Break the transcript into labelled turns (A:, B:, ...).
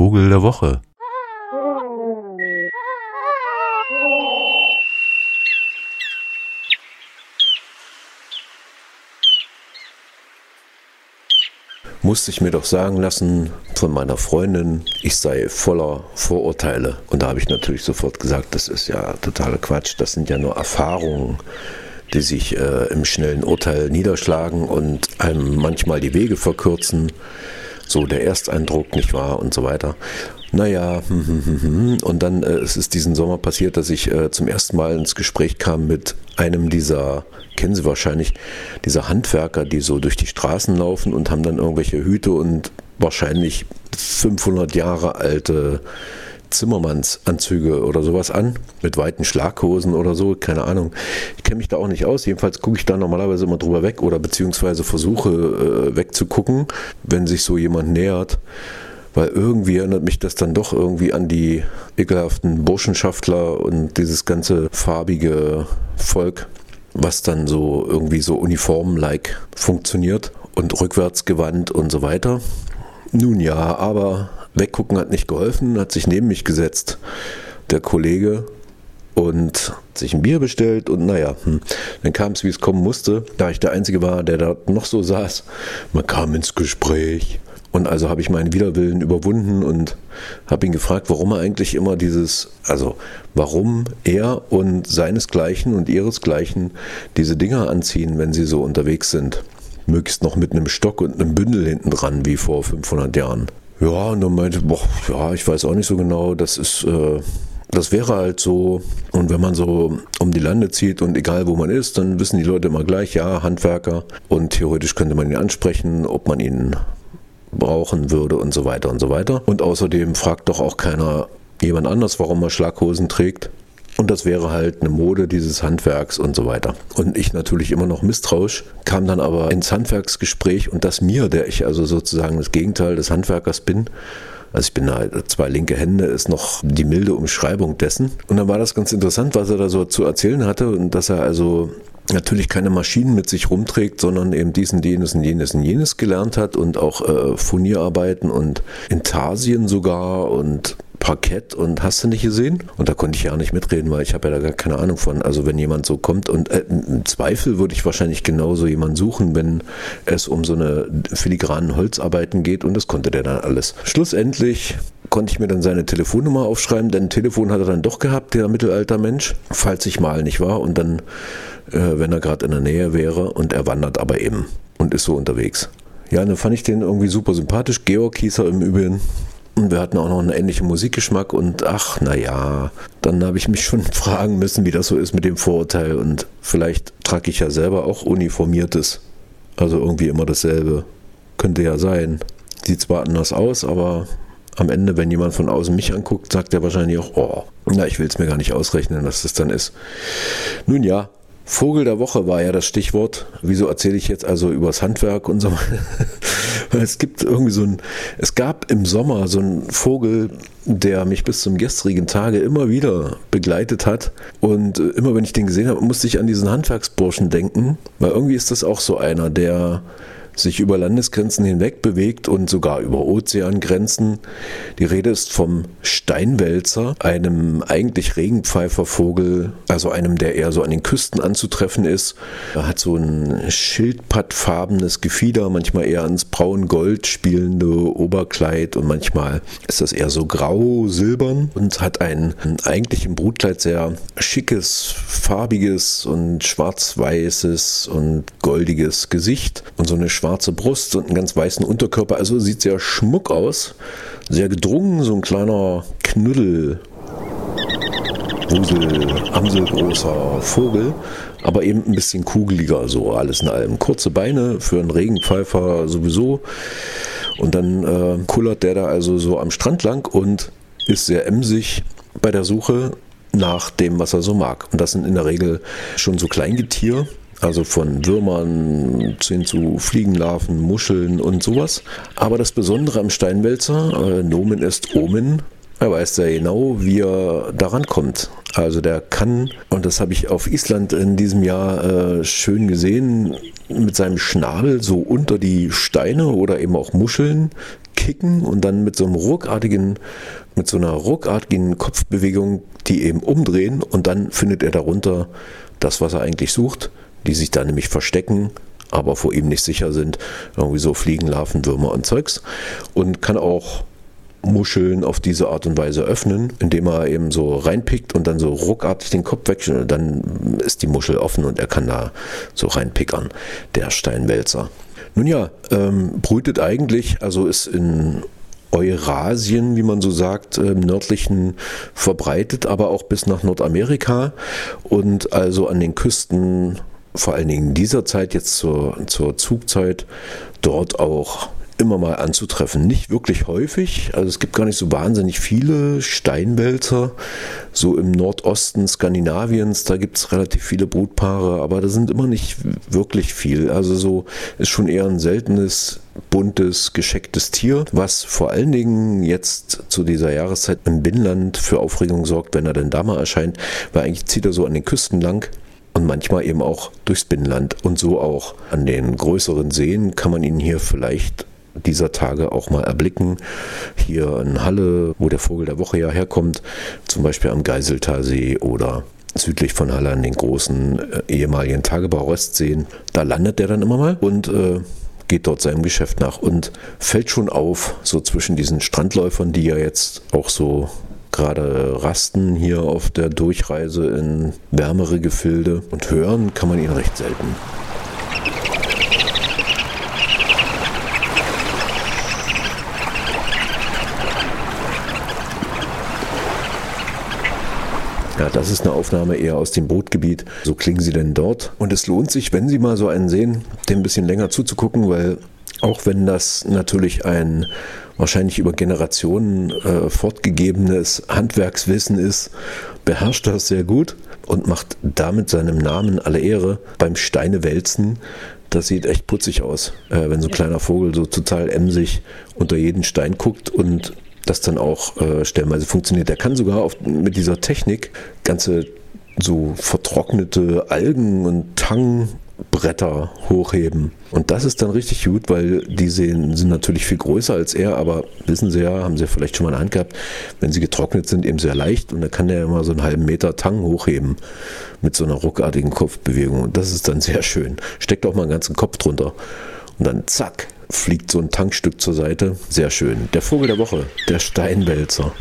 A: Vogel der Woche.
B: musste ich mir doch sagen lassen von meiner Freundin, ich sei voller Vorurteile. Und da habe ich natürlich sofort gesagt, das ist ja totaler Quatsch, das sind ja nur Erfahrungen die sich äh, im schnellen Urteil niederschlagen und einem manchmal die Wege verkürzen. So der Ersteindruck, nicht wahr? Und so weiter. Naja, hm, hm, hm, und dann äh, es ist diesen Sommer passiert, dass ich äh, zum ersten Mal ins Gespräch kam mit einem dieser, kennen Sie wahrscheinlich, dieser Handwerker, die so durch die Straßen laufen und haben dann irgendwelche Hüte und wahrscheinlich 500 Jahre alte Zimmermannsanzüge oder sowas an, mit weiten Schlaghosen oder so, keine Ahnung. Ich kenne mich da auch nicht aus. Jedenfalls gucke ich da normalerweise immer drüber weg oder beziehungsweise versuche äh, wegzugucken, wenn sich so jemand nähert. Weil irgendwie erinnert mich das dann doch irgendwie an die ekelhaften Burschenschaftler und dieses ganze farbige Volk, was dann so irgendwie so uniform-like funktioniert und rückwärts gewandt und so weiter. Nun ja, aber Weggucken hat nicht geholfen, hat sich neben mich gesetzt, der Kollege, und sich ein Bier bestellt und naja, hm, dann kam es, wie es kommen musste, da ich der Einzige war, der da noch so saß. Man kam ins Gespräch. Und also habe ich meinen Widerwillen überwunden und habe ihn gefragt, warum er eigentlich immer dieses, also warum er und seinesgleichen und ihresgleichen diese Dinger anziehen, wenn sie so unterwegs sind. Möglichst noch mit einem Stock und einem Bündel hinten dran, wie vor 500 Jahren. Ja, und dann meinte, boah, ja, ich weiß auch nicht so genau, das ist, äh, das wäre halt so. Und wenn man so um die Lande zieht und egal wo man ist, dann wissen die Leute immer gleich, ja, Handwerker. Und theoretisch könnte man ihn ansprechen, ob man ihn brauchen würde und so weiter und so weiter. Und außerdem fragt doch auch keiner jemand anders, warum er Schlaghosen trägt. Und das wäre halt eine Mode dieses Handwerks und so weiter. Und ich natürlich immer noch misstrauisch, kam dann aber ins Handwerksgespräch und das mir, der ich also sozusagen das Gegenteil des Handwerkers bin, also ich bin halt zwei linke Hände, ist noch die milde Umschreibung dessen. Und dann war das ganz interessant, was er da so zu erzählen hatte und dass er also natürlich keine Maschinen mit sich rumträgt, sondern eben diesen, jenes und jenes und jenes gelernt hat und auch äh, Furnierarbeiten und Intarsien sogar und Parkett und hast du nicht gesehen? Und da konnte ich ja nicht mitreden, weil ich habe ja da gar keine Ahnung von. Also wenn jemand so kommt und äh, im Zweifel würde ich wahrscheinlich genauso jemanden suchen, wenn es um so eine filigranen Holzarbeiten geht und das konnte der dann alles. Schlussendlich konnte ich mir dann seine Telefonnummer aufschreiben, denn ein Telefon hat er dann doch gehabt, der Mittelaltermensch, falls ich mal nicht war und dann, äh, wenn er gerade in der Nähe wäre und er wandert aber eben und ist so unterwegs. Ja, dann fand ich den irgendwie super sympathisch. Georg hieß er im Übrigen. Und wir hatten auch noch einen ähnlichen Musikgeschmack und ach, naja, dann habe ich mich schon fragen müssen, wie das so ist mit dem Vorurteil. Und vielleicht trage ich ja selber auch uniformiertes. Also irgendwie immer dasselbe. Könnte ja sein. Sieht zwar anders aus, aber am Ende, wenn jemand von außen mich anguckt, sagt er wahrscheinlich auch, oh, na, ich will es mir gar nicht ausrechnen, dass das dann ist. Nun ja, Vogel der Woche war ja das Stichwort. Wieso erzähle ich jetzt also übers Handwerk und so? es gibt irgendwie so ein, es gab im Sommer so einen Vogel, der mich bis zum gestrigen Tage immer wieder begleitet hat. Und äh, immer wenn ich den gesehen habe, musste ich an diesen Handwerksburschen denken, weil irgendwie ist das auch so einer, der sich über Landesgrenzen hinweg bewegt und sogar über Ozeangrenzen. Die Rede ist vom Steinwälzer, einem eigentlich Regenpfeifervogel, also einem, der eher so an den Küsten anzutreffen ist. Er hat so ein schildpattfarbenes Gefieder, manchmal eher ans braun-gold spielende Oberkleid und manchmal ist das eher so grau-silbern und hat ein eigentlich im Brutkleid sehr schickes, farbiges und schwarz-weißes und goldiges Gesicht und so eine schwarze Brust und einen ganz weißen Unterkörper. Also sieht sehr schmuck aus, sehr gedrungen, so ein kleiner Knuddel. Wusel, amselgroßer Vogel, aber eben ein bisschen kugeliger, so alles in allem. Kurze Beine für einen Regenpfeifer sowieso. Und dann äh, kullert der da also so am Strand lang und ist sehr emsig bei der Suche nach dem, was er so mag. Und das sind in der Regel schon so Kleingetier, also von Würmern hin zu Fliegenlarven, Muscheln und sowas. Aber das Besondere am Steinwälzer, äh, Nomen ist Omen, er weiß sehr genau, wie er daran kommt. Also der kann, und das habe ich auf Island in diesem Jahr äh, schön gesehen, mit seinem Schnabel so unter die Steine oder eben auch Muscheln kicken und dann mit so einem ruckartigen, mit so einer ruckartigen Kopfbewegung die eben umdrehen und dann findet er darunter das, was er eigentlich sucht, die sich da nämlich verstecken, aber vor ihm nicht sicher sind, irgendwie so Fliegen, Larven, Würmer und Zeugs und kann auch Muscheln auf diese Art und Weise öffnen, indem er eben so reinpickt und dann so ruckartig den Kopf weg, dann ist die Muschel offen und er kann da so reinpickern, der Steinwälzer. Nun ja, ähm, brütet eigentlich, also ist in Eurasien, wie man so sagt, im nördlichen verbreitet, aber auch bis nach Nordamerika und also an den Küsten, vor allen Dingen in dieser Zeit, jetzt zur, zur Zugzeit, dort auch immer mal anzutreffen. Nicht wirklich häufig, also es gibt gar nicht so wahnsinnig viele Steinwälzer. So im Nordosten Skandinaviens, da gibt es relativ viele Brutpaare, aber da sind immer nicht wirklich viel. Also so ist schon eher ein seltenes, buntes, geschecktes Tier, was vor allen Dingen jetzt zu dieser Jahreszeit im Binnenland für Aufregung sorgt, wenn er denn da mal erscheint, weil eigentlich zieht er so an den Küsten lang und manchmal eben auch durchs Binnenland und so auch an den größeren Seen kann man ihn hier vielleicht dieser Tage auch mal erblicken. Hier in Halle, wo der Vogel der Woche ja herkommt, zum Beispiel am Geiseltalsee oder südlich von Halle an den großen äh, ehemaligen Tagebau-Röstseen. Da landet der dann immer mal und äh, geht dort seinem Geschäft nach und fällt schon auf, so zwischen diesen Strandläufern, die ja jetzt auch so gerade rasten hier auf der Durchreise in wärmere Gefilde und hören kann man ihn recht selten. Ja, das ist eine Aufnahme eher aus dem Brutgebiet. So klingen sie denn dort. Und es lohnt sich, wenn Sie mal so einen sehen, dem ein bisschen länger zuzugucken, weil auch wenn das natürlich ein wahrscheinlich über Generationen äh, fortgegebenes Handwerkswissen ist, beherrscht das sehr gut und macht damit seinem Namen alle Ehre beim Steinewälzen. Das sieht echt putzig aus, äh, wenn so ein kleiner Vogel so total emsig unter jeden Stein guckt und das dann auch äh, stellenweise funktioniert. Der kann sogar auf, mit dieser Technik ganze so vertrocknete Algen und Tangbretter hochheben. Und das ist dann richtig gut, weil die sehen, sind natürlich viel größer als er, aber wissen Sie ja, haben Sie vielleicht schon mal in Hand gehabt, wenn sie getrocknet sind, eben sehr leicht und da kann der immer so einen halben Meter Tang hochheben mit so einer ruckartigen Kopfbewegung. Und das ist dann sehr schön. Steckt auch mal einen ganzen Kopf drunter. Und dann zack, fliegt so ein Tankstück zur Seite. Sehr schön. Der Vogel der Woche, der Steinwälzer.